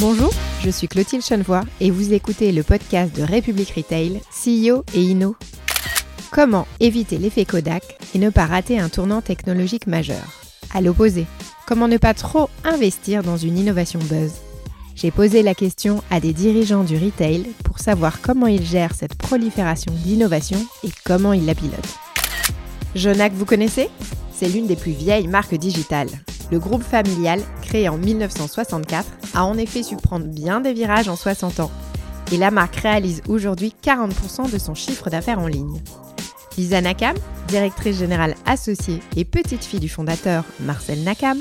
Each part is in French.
Bonjour, je suis Clotilde Chenevoix et vous écoutez le podcast de République Retail, CEO et Inno. Comment éviter l'effet Kodak et ne pas rater un tournant technologique majeur? À l'opposé, comment ne pas trop investir dans une innovation buzz? J'ai posé la question à des dirigeants du retail pour savoir comment ils gèrent cette prolifération d'innovation et comment ils la pilotent. Jonac, vous connaissez? C'est l'une des plus vieilles marques digitales. Le groupe familial, créé en 1964, a en effet su prendre bien des virages en 60 ans. Et la marque réalise aujourd'hui 40% de son chiffre d'affaires en ligne. Lisa Nakam, directrice générale associée et petite fille du fondateur Marcel Nakam,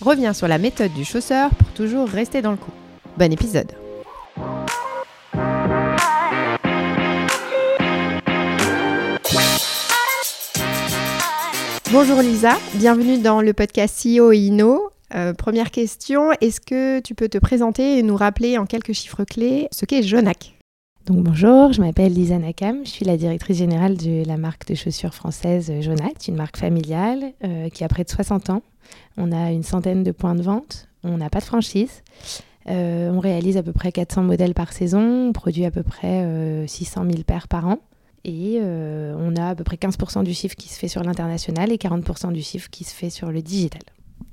revient sur la méthode du chausseur pour toujours rester dans le coup. Bon épisode Bonjour Lisa, bienvenue dans le podcast CEO et Inno. Euh, première question, est-ce que tu peux te présenter et nous rappeler en quelques chiffres clés ce qu'est Jonac? Donc bonjour, je m'appelle Lisa Nakam, je suis la directrice générale de la marque de chaussures française Jonac, une marque familiale euh, qui a près de 60 ans. On a une centaine de points de vente, on n'a pas de franchise, euh, on réalise à peu près 400 modèles par saison, on produit à peu près 600 000 paires par an. Et euh, on a à peu près 15% du chiffre qui se fait sur l'international et 40% du chiffre qui se fait sur le digital.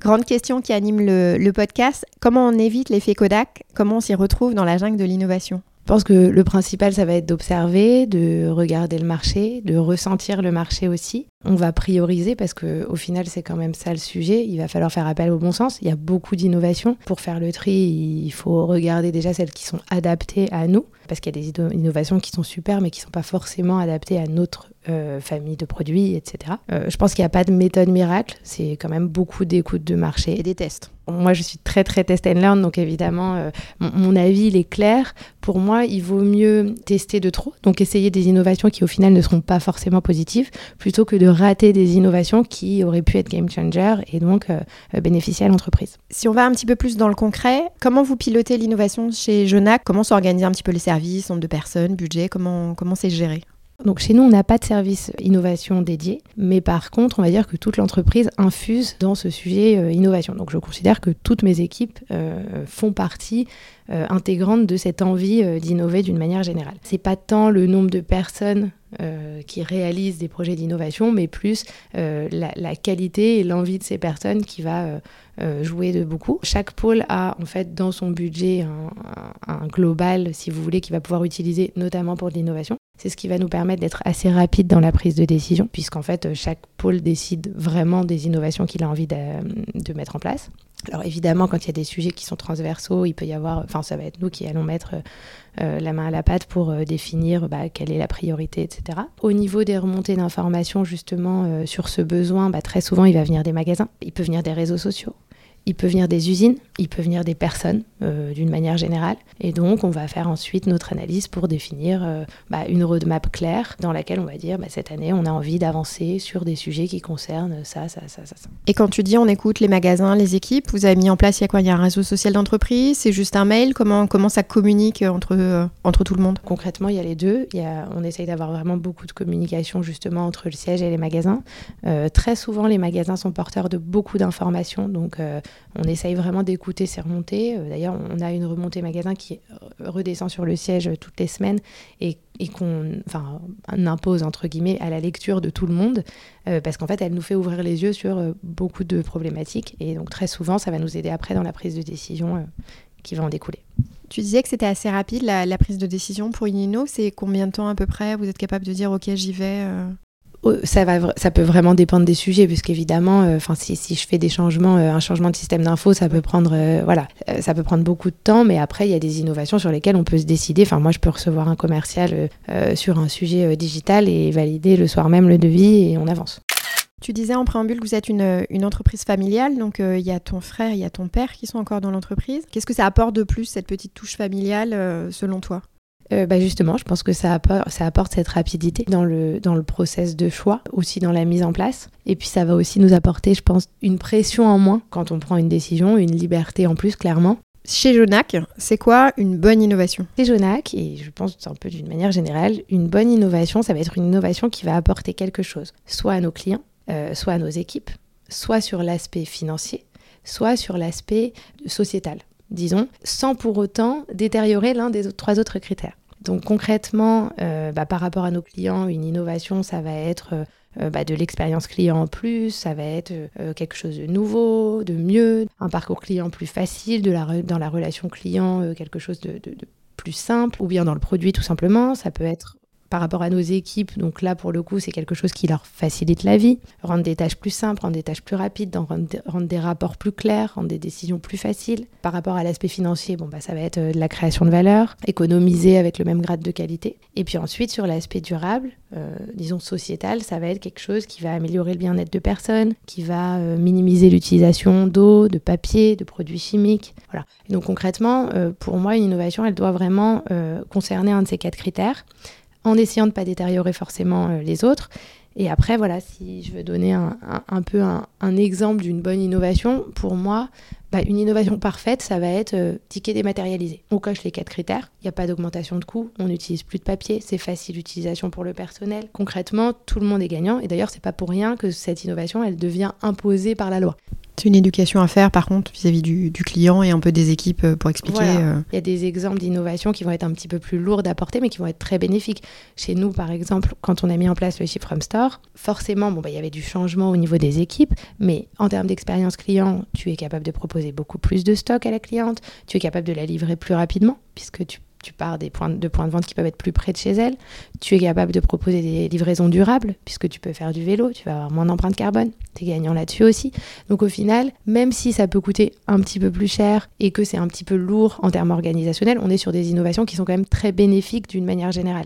Grande question qui anime le, le podcast, comment on évite l'effet Kodak? Comment on s'y retrouve dans la jungle de l'innovation? Je pense que le principal, ça va être d'observer, de regarder le marché, de ressentir le marché aussi. On va prioriser parce que au final, c'est quand même ça le sujet. Il va falloir faire appel au bon sens. Il y a beaucoup d'innovations. Pour faire le tri, il faut regarder déjà celles qui sont adaptées à nous parce qu'il y a des innovations qui sont super mais qui ne sont pas forcément adaptées à notre euh, famille de produits, etc. Euh, je pense qu'il n'y a pas de méthode miracle. C'est quand même beaucoup d'écoute de marché et des tests. Moi, je suis très très test and learn, donc évidemment, euh, mon, avis il est clair. Pour moi, il vaut mieux tester de trop, donc essayer des innovations qui au final ne seront pas forcément positives, plutôt que de rater des innovations qui auraient pu être game changer et donc bénéficier à l'entreprise. Si on va un petit peu plus dans le concret, comment vous pilotez l'innovation chez Jonac? Comment s'organisent un petit peu les services, nombre de personnes, budget? Comment comment c'est géré? Donc chez nous, on n'a pas de service innovation dédié, mais par contre, on va dire que toute l'entreprise infuse dans ce sujet euh, innovation. Donc je considère que toutes mes équipes euh, font partie euh, intégrante de cette envie d'innover d'une manière générale. C'est pas tant le nombre de personnes qui réalisent des projets d'innovation, mais plus la, qualité et l'envie de ces personnes qui va jouer de beaucoup. Chaque pôle a en fait dans son budget un, global, si vous voulez, qui va pouvoir utiliser notamment pour l'innovation. C'est ce qui va nous permettre d'être assez rapide dans la prise de décision, puisqu'en fait, chaque pôle décide vraiment des innovations qu'il a envie de, mettre en place. Alors évidemment, quand il y a des sujets qui sont transversaux, il peut y avoir, enfin ça va être nous qui allons mettre euh, la main à la pâte pour euh, définir bah, quelle est la priorité, etc. Au niveau des remontées d'informations justement euh, sur ce besoin, bah, très souvent il va venir des magasins, il peut venir des réseaux sociaux, il peut venir des usines, il peut venir des personnes euh, d'une manière générale. Et donc, on va faire ensuite notre analyse pour définir euh, bah, une roadmap claire dans laquelle on va dire bah, cette année, on a envie d'avancer sur des sujets qui concernent ça, ça, ça, ça, ça. Et quand tu dis on écoute les magasins, les équipes, vous avez mis en place, il y a quoi? Il y a un réseau social d'entreprise? C'est juste un mail? Comment, comment ça communique entre, euh, entre tout le monde? Concrètement, il y a les deux. Il y a, on essaye d'avoir vraiment beaucoup de communication justement entre le siège et les magasins. très souvent, les magasins sont porteurs de beaucoup d'informations. Donc, on essaye vraiment d'écouter ces remontées. Euh, d'ailleurs, on a une remontée magasin qui redescend sur le siège toutes les semaines et, qu'on enfin, impose, entre guillemets, à la lecture de tout le monde, euh, parce qu'en fait, elle nous fait ouvrir les yeux sur euh, beaucoup de problématiques. Et donc, très souvent, ça va nous aider après dans la prise de décision qui va en découler. Tu disais que c'était assez rapide la, prise de décision pour Inino. C'est combien de temps à peu près? Vous êtes capable de dire ok j'y vais ça, va, ça peut vraiment dépendre des sujets, puisqu'évidemment, euh, enfin si, je fais des changements, euh, un changement de système d'info, ça peut prendre, euh, voilà, ça peut prendre beaucoup de temps, mais après il y a des innovations sur lesquelles on peut se décider. Enfin, moi, je peux recevoir un commercial sur un sujet digital et valider le soir même le devis et on avance. Tu disais en préambule que vous êtes une entreprise familiale, donc il y a ton frère, il y a ton père qui sont encore dans l'entreprise. Qu'est-ce que ça apporte de plus, cette petite touche familiale, selon toi? Euh, bah justement, je pense que ça apporte, ça apporte cette rapidité dans le, dans le process de choix, aussi dans la mise en place. Et puis ça va aussi nous apporter, je pense, une pression en moins quand on prend une décision, une liberté en plus, clairement. Chez Jonac, c'est quoi une bonne innovation? Chez Jonac, et je pense un peu d'une manière générale, une bonne innovation, ça va être une innovation qui va apporter quelque chose, soit à nos clients, euh, soit à nos équipes, soit sur l'aspect financier, soit sur l'aspect sociétal disons, sans pour autant détériorer l'un des trois autres critères. Donc concrètement, euh, bah, par rapport à nos clients, une innovation, ça va être euh, bah, de l'expérience client en plus, ça va être quelque chose de nouveau, de mieux, un parcours client plus facile, dans la relation client, quelque chose de plus simple, ou bien dans le produit tout simplement. Ça peut être par rapport à nos équipes. Donc là, pour le coup, c'est quelque chose qui leur facilite la vie, rendre des tâches plus simples, rendre des tâches plus rapides, rendre, des rapports plus clairs, rendre des décisions plus faciles. Par rapport à l'aspect financier, bon, bah, ça va être euh, de la création de valeur, économiser avec le même grade de qualité. Et puis ensuite, sur l'aspect durable, euh, disons sociétal, ça va être quelque chose qui va améliorer le bien-être de personnes, qui va euh, minimiser l'utilisation d'eau, de papier, de produits chimiques. Voilà. Donc concrètement, pour moi, une innovation, elle doit vraiment concerner un de ces quatre critères en essayant de ne pas détériorer forcément euh, les autres. Et après, voilà, si je veux donner un, peu un, exemple d'une bonne innovation, pour moi, bah, une innovation parfaite, ça va être euh, ticket dématérialisé. On coche les quatre critères, il n'y a pas d'augmentation de coût, on n'utilise plus de papier, c'est facile d'utilisation pour le personnel. Concrètement, tout le monde est gagnant. Et d'ailleurs, c'est pas pour rien que cette innovation, elle devient imposée par la loi. C'est une éducation à faire par contre vis-à-vis du, client et un peu des équipes euh, pour expliquer. Euh. Il y a des exemples d'innovation qui vont être un petit peu plus lourds à porter mais qui vont être très bénéfiques. Chez nous par exemple, quand on a mis en place le Chip From Store, forcément bon, bah, il y avait du changement au niveau des équipes, mais en termes d'expérience client, tu es capable de proposer beaucoup plus de stock à la cliente, tu es capable de la livrer plus rapidement puisque tu tu pars des points de points de vente qui peuvent être plus près de chez elle. Tu es capable de proposer des livraisons durables, puisque tu peux faire du vélo, tu vas avoir moins d'empreinte carbone. Tu es gagnant là-dessus aussi. Donc au final, même si ça peut coûter un petit peu plus cher et que c'est un petit peu lourd en termes organisationnels, on est sur des innovations qui sont quand même très bénéfiques d'une manière générale.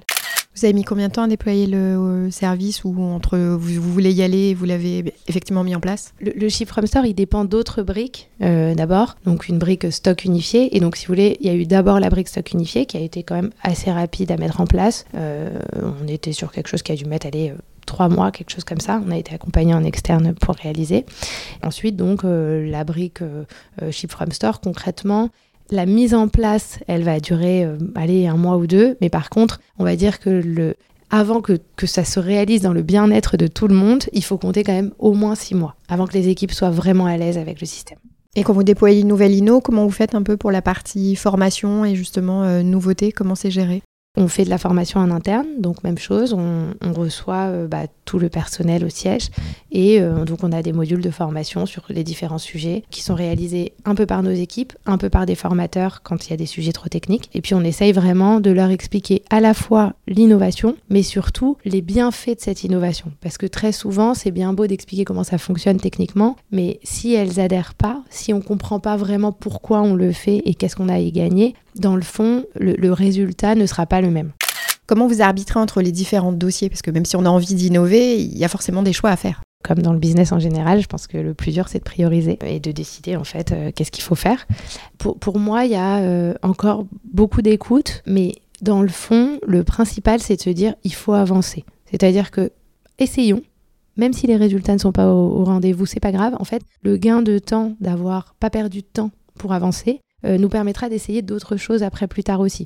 Vous avez mis combien de temps à déployer le euh, service ou entre vous, voulez y aller et vous l'avez effectivement mis en place? Le, le From Store, il dépend d'autres briques euh, d'abord. Donc une brique stock unifié. Et donc si vous voulez, il y a eu d'abord la brique stock unifié qui a été quand même assez rapide à mettre en place. Euh, on était sur quelque chose qui a dû mettre aller trois mois, quelque chose comme ça. On a été accompagné en externe pour réaliser. Ensuite, donc, la brique Ship From Store, concrètement, la mise en place, elle va durer euh, un mois ou deux, mais par contre, on va dire que avant que, que ça se réalise dans le bien-être de tout le monde, il faut compter quand même au moins six mois, avant que les équipes soient vraiment à l'aise avec le système. Et quand vous déployez une nouvelle INO, comment vous faites un peu pour la partie formation et justement euh, nouveauté Comment c'est géré? On fait de la formation en interne, donc même chose, on, reçoit euh, bah, tout le personnel au siège et euh, donc on a des modules de formation sur les différents sujets qui sont réalisés un peu par nos équipes, un peu par des formateurs quand il y a des sujets trop techniques. Et puis on essaye vraiment de leur expliquer à la fois l'innovation, mais surtout les bienfaits de cette innovation. Parce que très souvent, c'est bien beau d'expliquer comment ça fonctionne techniquement, mais si elles adhèrent pas, si on comprend pas vraiment pourquoi on le fait et qu'est-ce qu'on a à y gagner, dans le fond, le, résultat ne sera pas le même. Comment vous arbitrez entre les différents dossiers? Parce que même si on a envie d'innover, il y a forcément des choix à faire. Comme dans le business en général, je pense que le plus dur, c'est de prioriser et de décider en fait euh, qu'est-ce qu'il faut faire. Pour, pour, moi, il y a euh, encore beaucoup d'écoute, mais dans le fond, le principal, c'est de se dire il faut avancer. C'est-à-dire que essayons, même si les résultats ne sont pas au, au rendez-vous, c'est pas grave. En fait, le gain de temps d'avoir pas perdu de temps pour avancer, euh, nous permettra d'essayer d'autres choses après plus tard aussi.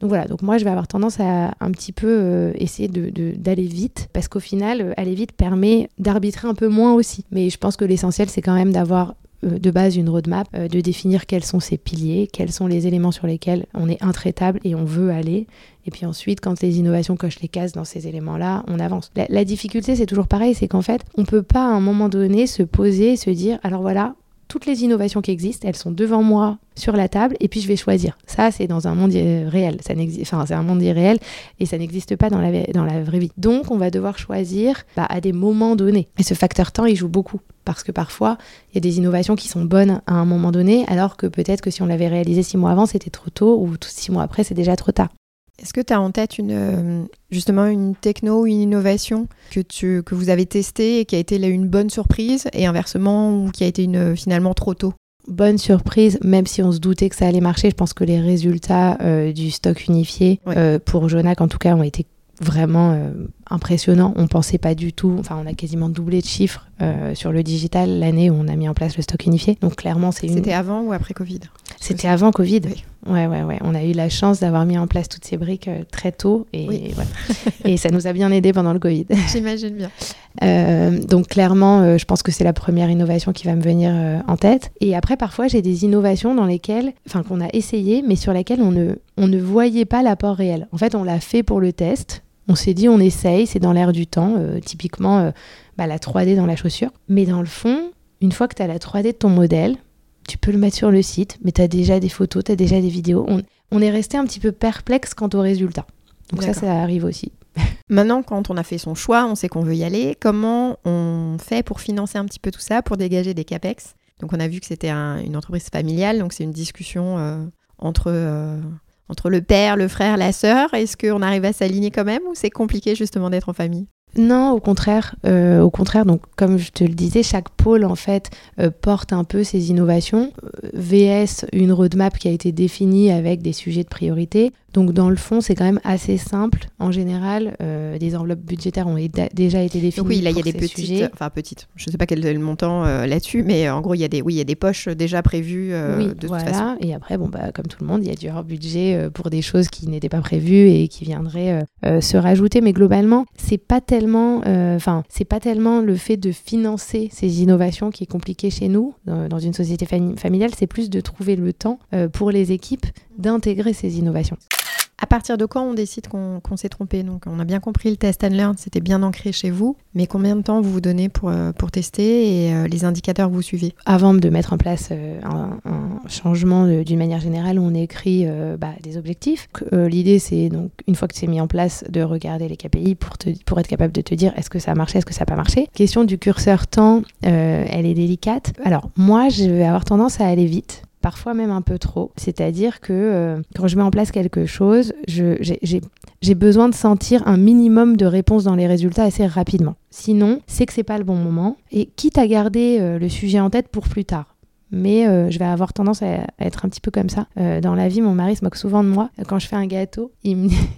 Donc voilà, donc moi je vais avoir tendance à un petit peu euh, essayer d'aller de, vite, parce qu'au final, euh, aller vite permet d'arbitrer un peu moins aussi. Mais je pense que l'essentiel, c'est quand même d'avoir de base une roadmap, de définir quels sont ses piliers, quels sont les éléments sur lesquels on est intraitable et on veut aller. Et puis ensuite, quand les innovations cochent les cases dans ces éléments-là, on avance. La, difficulté, c'est toujours pareil, c'est qu'en fait, on peut pas à un moment donné se poser, se dire, alors voilà, toutes les innovations qui existent, elles sont devant moi sur la table et puis je vais choisir. Ça, c'est dans un monde réel. Ça enfin, c'est un monde irréel et ça n'existe pas dans la, dans la vraie vie. Donc, on va devoir choisir bah, à des moments donnés. Et ce facteur temps, il joue beaucoup. Parce que parfois, il y a des innovations qui sont bonnes à un moment donné, alors que peut-être que si on l'avait réalisé six mois avant, c'était trop tôt, ou six mois après, c'est déjà trop tard. Est-ce que tu as en tête une, euh, justement une techno ou une innovation que, tu, que vous avez testée et qui a été une bonne surprise et inversement ou qui a été une, finalement trop tôt? Bonne surprise, même si on se doutait que ça allait marcher. Je pense que les résultats euh, du stock unifié, euh, pour Jonac en tout cas, ont été vraiment impressionnants. On pensait pas du tout, enfin on a quasiment doublé de chiffres sur le digital l'année où on a mis en place le stock unifié. Donc clairement c'est C'était avant ou après Covid? C'était avant Covid. Ouais, ouais, ouais. On a eu la chance d'avoir mis en place toutes ces briques euh, très tôt et, voilà. et ça nous a bien aidé pendant le Covid. J'imagine bien. Euh, donc clairement, euh, je pense que c'est la première innovation qui va me venir en tête. Et après, parfois, j'ai des innovations dans lesquelles, enfin, qu'on a essayé, mais sur lesquelles on ne, on ne voyait pas l'apport réel. En fait, on l'a fait pour le test. On s'est dit, on essaye, c'est dans l'air du temps. typiquement, bah, la 3D dans la chaussure. Mais dans le fond, une fois que tu as la 3D de ton modèle, tu peux le mettre sur le site, mais tu as déjà des photos, tu as déjà des vidéos. On, est resté un petit peu perplexe quant aux résultats. Donc ça, ça arrive aussi. Maintenant, quand on a fait son choix, on sait qu'on veut y aller, comment on fait pour financer un petit peu tout ça, pour dégager des CAPEX? Donc on a vu que c'était une entreprise familiale, donc c'est une discussion euh, entre, euh, entre le père, le frère, la sœur. Est-ce qu'on arrive à s'aligner quand même ou c'est compliqué justement d'être en famille? Non, au contraire. Euh, au contraire, donc comme je te le disais, chaque pôle en fait euh, porte un peu ses innovations. Euh, VS, une roadmap qui a été définie avec des sujets de priorité. Donc dans le fond, c'est quand même assez simple. En général, euh, des enveloppes budgétaires ont déjà été définies. oui, là il y a des petites, sujets. enfin petites. Je ne sais pas quel est le montant là-dessus, mais en gros il y a des, oui, il y a des poches déjà prévues oui, de voilà. toute façon. Et après, bon bah comme tout le monde, il y a du hors budget pour des choses qui n'étaient pas prévues et qui viendraient se rajouter. Mais globalement, c'est pas tellement, enfin c'est pas tellement le fait de financer ces innovations qui est compliqué chez nous dans une société familiale. C'est plus de trouver le temps pour les équipes d'intégrer ces innovations. À partir de quand on décide qu'on s'est trompé? Donc, on a bien compris le test and learn, c'était bien ancré chez vous. Mais combien de temps vous vous donnez pour, euh, pour tester et euh, les indicateurs que vous suivez? Avant de mettre en place euh, un, changement d'une manière générale, on écrit bah, des objectifs. L'idée, c'est donc, une fois que c'est mis en place, de regarder les KPI pour, te, pour être capable de te dire est-ce que ça a marché, est-ce que ça n'a pas marché? Question du curseur temps, elle est délicate. Alors, moi, je vais avoir tendance à aller vite parfois même un peu trop. C'est-à-dire que euh, quand je mets en place quelque chose, j'ai besoin de sentir un minimum de réponse dans les résultats assez rapidement. Sinon, c'est que c'est pas le bon moment. Et quitte à garder euh, le sujet en tête pour plus tard mais euh, je vais avoir tendance à, être un petit peu comme ça. Euh, dans la vie, mon mari se moque souvent de moi. Quand je fais un gâteau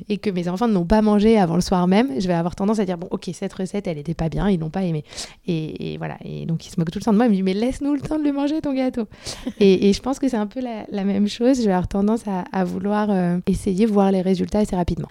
et que mes enfants ne l'ont pas mangé avant le soir même, je vais avoir tendance à dire bon, ok, cette recette, elle n'était pas bien, ils n'ont pas aimé. Et, voilà. Et donc, il se moque tout le temps de moi. Il me dit mais laisse-nous le temps de le manger ton gâteau. et, je pense que c'est un peu la, même chose. Je vais avoir tendance à, vouloir euh, essayer voir les résultats assez rapidement.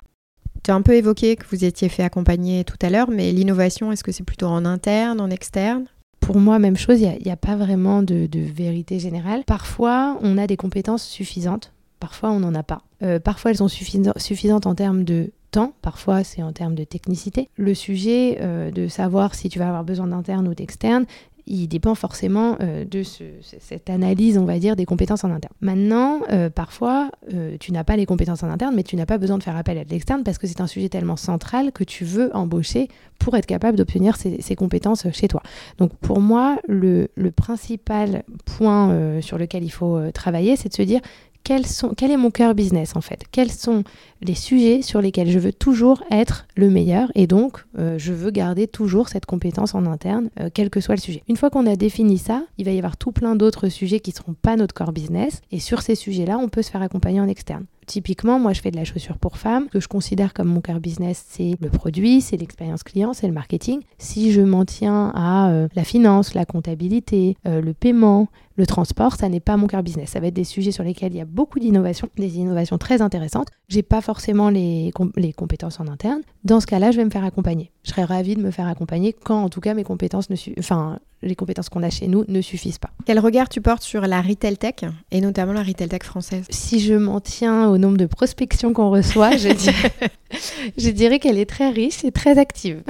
Tu as un peu évoqué que vous étiez fait accompagner tout à l'heure, mais l'innovation, est-ce que c'est plutôt en interne, en externe? Pour moi, même chose, il n'y a, pas vraiment de, vérité générale. Parfois, on a des compétences suffisantes, parfois on n'en a pas. Euh, parfois, elles sont suffisantes en termes de temps, parfois c'est en termes de technicité. Le sujet euh, de savoir si tu vas avoir besoin d'interne ou d'externe, il dépend forcément euh, de cette analyse, on va dire, des compétences en interne. Maintenant, euh, parfois, euh, tu n'as pas les compétences en interne, mais tu n'as pas besoin de faire appel à l'externe parce que c'est un sujet tellement central que tu veux embaucher pour être capable d'obtenir ces, compétences chez toi. Donc pour moi, le principal point sur lequel il faut travailler, c'est de se dire quel est mon cœur business en fait? Quels sont les sujets sur lesquels je veux toujours être le meilleur et donc euh, je veux garder toujours cette compétence en interne, euh, quel que soit le sujet. Une fois qu'on a défini ça, il va y avoir tout plein d'autres sujets qui ne seront pas notre core business et sur ces sujets-là, on peut se faire accompagner en externe. Typiquement, moi, je fais de la chaussure pour femmes. Ce que je considère comme mon cœur business, c'est le produit, c'est l'expérience client, c'est le marketing. Si je m'en tiens à euh, la finance, la comptabilité, euh, le paiement, le transport, ça n'est pas mon cœur business. Ça va être des sujets sur lesquels il y a beaucoup d'innovations, des innovations très intéressantes. J'ai pas forcément les, les compétences en interne. Dans ce cas-là, je vais me faire accompagner. Je serais ravie de me faire accompagner quand, en tout cas, mes compétences ne enfin, les compétences qu'on a chez nous ne suffisent pas. Quel regard tu portes sur la retail tech et notamment la retail tech française? Si je m'en tiens au nombre de prospections qu'on reçoit, je je dirais qu'elle est très riche et très active.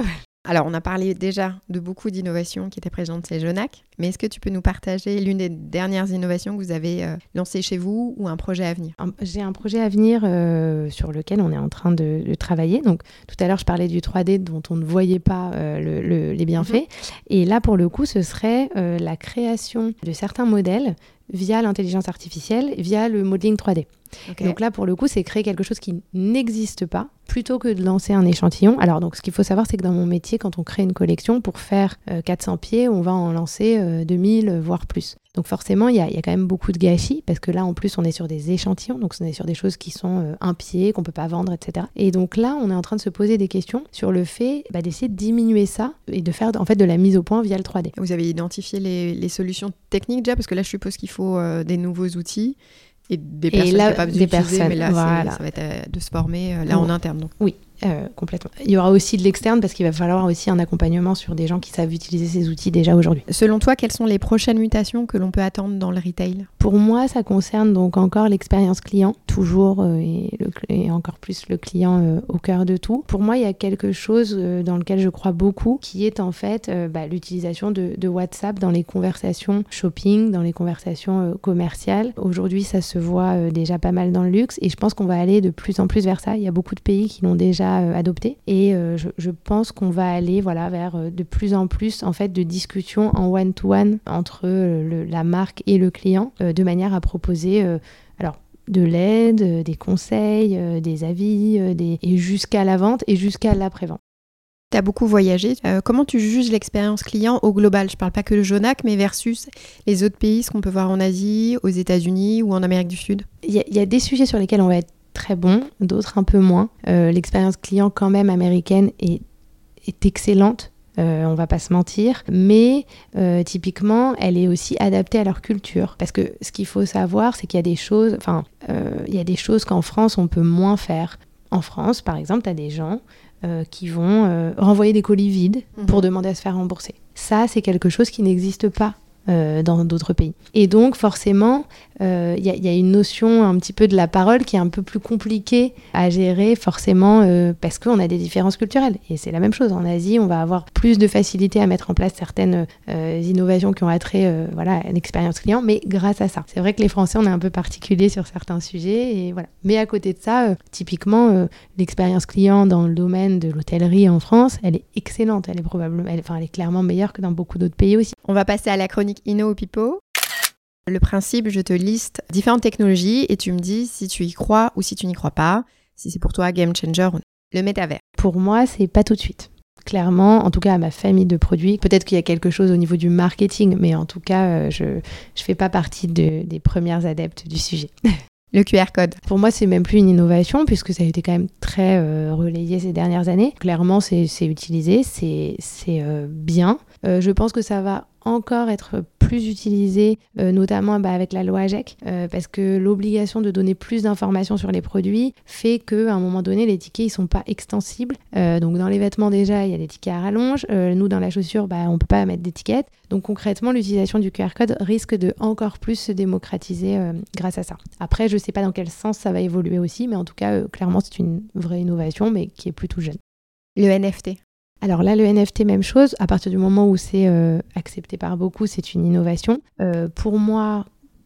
Alors, on a parlé déjà de beaucoup d'innovations qui étaient présentes chez Genac, mais est-ce que tu peux nous partager l'une des dernières innovations que vous avez euh, lancées chez vous ou un projet à venir? J'ai un projet à venir euh, sur lequel on est en train de, travailler. Donc, tout à l'heure, je parlais du 3D dont on ne voyait pas euh, les bienfaits. Mhm. Et là, pour le coup, ce serait la création de certains modèles via l'intelligence artificielle, via le modeling 3D. Donc là, pour le coup, c'est créer quelque chose qui n'existe pas plutôt que de lancer un échantillon. Alors, donc, ce qu'il faut savoir, c'est que dans mon métier, quand on crée une collection, pour faire 400 pieds, on va en lancer 2000, voire plus. Donc forcément, il y, a, quand même beaucoup de gâchis, parce que là, en plus, on est sur des échantillons, donc on est sur des choses qui sont un pied, qu'on peut pas vendre, etc. Et donc là, on est en train de se poser des questions sur le fait bah, d'essayer de diminuer ça et de faire en fait de la mise au point via le 3D. Vous avez identifié les, les solutions techniques déjà, parce que là, je suppose qu'il faut des nouveaux outils Et des personnes là, capables d'utiliser, mais là, voilà. ça va être euh, de se former euh, là en interne. Donc. Oui, euh, complètement. Il y aura aussi de l'externe parce qu'il va falloir aussi un accompagnement sur des gens qui savent utiliser ces outils déjà aujourd'hui. Selon toi, quelles sont les prochaines mutations que l'on peut attendre dans le retail? Pour moi, ça concerne donc encore l'expérience client, toujours euh, et, le cl- et encore plus le client euh, au cœur de tout. Pour moi, il y a quelque chose dans lequel je crois beaucoup, qui est en fait bah, l'utilisation de, de WhatsApp dans les conversations shopping, dans les conversations commerciales. Aujourd'hui, ça se voit déjà pas mal dans le luxe et je pense qu'on va aller de plus en plus vers ça. Il y a beaucoup de pays qui l'ont déjà euh, adopté et euh, je, je pense qu'on va aller voilà vers euh, de plus en plus en fait de discussions en one-to-one entre le- la marque et le client de manière à proposer alors de l'aide, des conseils, des avis, des... et jusqu'à la vente et jusqu'à l'après-vente. Tu as beaucoup voyagé. Euh, comment tu juges l'expérience client au global? Je parle pas que de Jonac, mais versus les autres pays, ce qu'on peut voir en Asie, aux États-Unis ou en Amérique du Sud. Il y, y a des sujets sur lesquels on va être très bon, d'autres un peu moins. Euh, L'expérience client quand même américaine est, est excellente. Euh, on va pas se mentir, mais euh, typiquement, elle est aussi adaptée à leur culture. Parce que ce qu'il faut savoir, c'est qu'il y a des choses, enfin, euh, il y a des choses qu'en France on peut moins faire. En France, par exemple, tu as des gens qui vont renvoyer des colis vides pour demander à se faire rembourser. Ça, c'est quelque chose qui n'existe pas euh, dans d'autres pays. Et donc, forcément, euh, il y, a- il y a une notion un petit peu de la parole qui est un peu plus compliquée à gérer, forcément, euh, parce qu'on a des différences culturelles. Et c'est la même chose. En Asie, on va avoir plus de facilité à mettre en place certaines euh, innovations qui ont attrait euh, voilà, à l'expérience client, mais grâce à ça. C'est vrai que les Français, on est un peu particuliers sur certains sujets. Et voilà. Mais à côté de ça, euh, typiquement, euh, l'expérience client dans le domaine de l'hôtellerie en France, elle est excellente. Elle est probablement, elle- elle est clairement meilleure que dans beaucoup d'autres pays aussi. On va passer à la chronique Inno ou Pipo. Le principe, je te liste différentes technologies et tu me dis si tu y crois ou si tu n'y crois pas, si c'est pour toi game changer ou non. Le métavers. Pour moi, c'est pas tout de suite. Clairement, en tout cas à ma famille de produits, peut-être qu'il y a quelque chose au niveau du marketing, mais en tout cas, euh, je ne fais pas partie de- des premières adeptes du sujet. Le QR code. Pour moi, c'est même plus une innovation puisque ça a été quand même très euh, relayé ces dernières années. Clairement, c'est utilisé, c'est c'est, euh, bien. Euh, je pense que ça va encore être plus utilisé, euh, notamment bah, avec la loi AGEC, euh, parce que l'obligation de donner plus d'informations sur les produits fait qu'à un moment donné, les tickets ils sont pas extensibles. Euh, donc dans les vêtements déjà, il y a des tickets à rallonge. Nous, dans la chaussure, bah, on peut pas mettre d'étiquette. Donc concrètement, l'utilisation du QR code risque de encore plus se démocratiser grâce à ça. Après, je sais pas dans quel sens ça va évoluer aussi, mais en tout cas, clairement, c'est une vraie innovation, mais qui est plutôt jeune. Le NFT. Alors là, le NFT, même chose. À partir du moment où c'est euh, accepté par beaucoup, c'est une innovation. Euh, pour moi,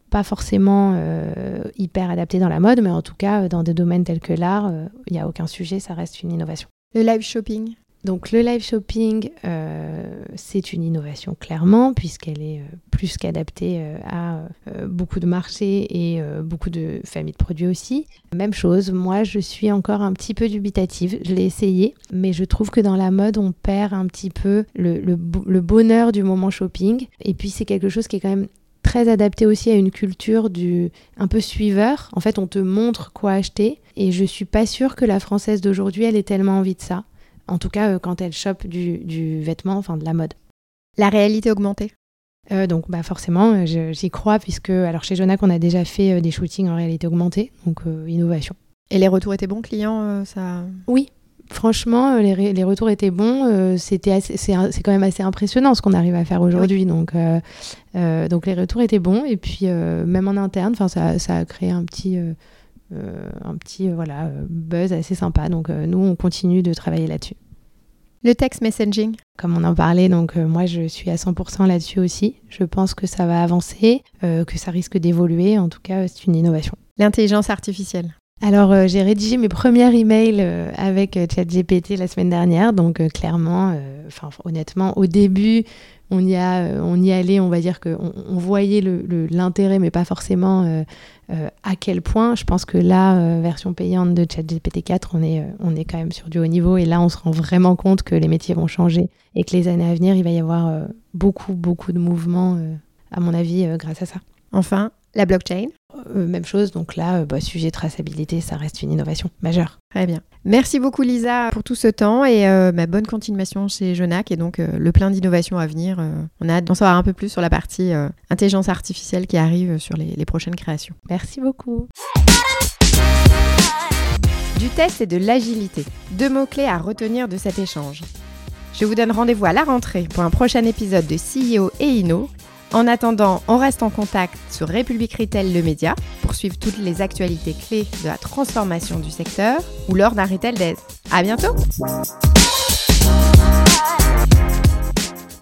pas forcément euh, hyper adapté dans la mode, mais en tout cas, dans des domaines tels que l'art, il n'y a aucun sujet, ça reste une innovation. Le live shopping. Donc le live shopping, euh, c'est une innovation clairement, puisqu'elle est euh, plus qu'adaptée euh, à beaucoup de marchés et beaucoup de familles de produits aussi. Même chose, moi je suis encore un petit peu dubitative, je l'ai essayé, mais je trouve que dans la mode on perd un petit peu le, le bonheur du moment shopping, et puis c'est quelque chose qui est quand même très adapté aussi à une culture du un peu suiveur. En fait, on te montre quoi acheter et je suis pas sûre que la française d'aujourd'hui elle ait tellement envie de ça. En tout cas, euh, quand elle chope du, du vêtement, enfin de la mode. La réalité augmentée. Euh, donc bah forcément, euh, j'y crois puisque alors chez Jonac on a déjà fait des shootings en réalité augmentée, donc innovation. Et les retours étaient bons clients, ça? Oui, franchement, les, les retours étaient bons. euh, C'était c'est quand même assez impressionnant ce qu'on arrive à faire aujourd'hui. Donc, euh, euh, donc les retours étaient bons. Et puis même en interne, ça, ça a créé un petit, un petit euh, voilà euh, buzz assez sympa. Donc euh, nous on continue de travailler là-dessus. Le text messaging. Comme on en parlait, donc euh, moi je suis à 100% là-dessus aussi. Je pense que ça va avancer, euh, que ça risque d'évoluer. En tout cas, c'est une innovation. L'intelligence artificielle. Alors, euh, j'ai rédigé mes premiers emails euh, avec euh, ChatGPT la semaine dernière, donc euh, clairement, euh, enfin honnêtement, au début, on y a, euh, on y allait, on va dire que on, voyait le- le- l'intérêt, mais pas forcément euh, euh, à quel point. Je pense que là, euh, version payante de ChatGPT 4, on est, euh, on est quand même sur du haut niveau, et là, on se rend vraiment compte que les métiers vont changer et que les années à venir, il va y avoir euh, beaucoup, beaucoup de mouvements, à mon avis, grâce à ça. Enfin, la blockchain. même chose, donc là, bah, sujet traçabilité, ça reste une innovation majeure. Très bien. Merci beaucoup Lisa pour tout ce temps et ma bonne continuation chez Genac et donc le plein d'innovations à venir. on a hâte d'en savoir un peu plus sur la partie intelligence artificielle qui arrive sur les prochaines créations. Merci beaucoup. Du test et de l'agilité. Deux mots-clés à retenir de cet échange. Je vous donne rendez-vous à la rentrée pour un prochain épisode de CEO et Inno. En attendant, on reste en contact sur République Retail le média pour suivre toutes les actualités clés de la transformation du secteur ou lors d'un Retail Days. À bientôt!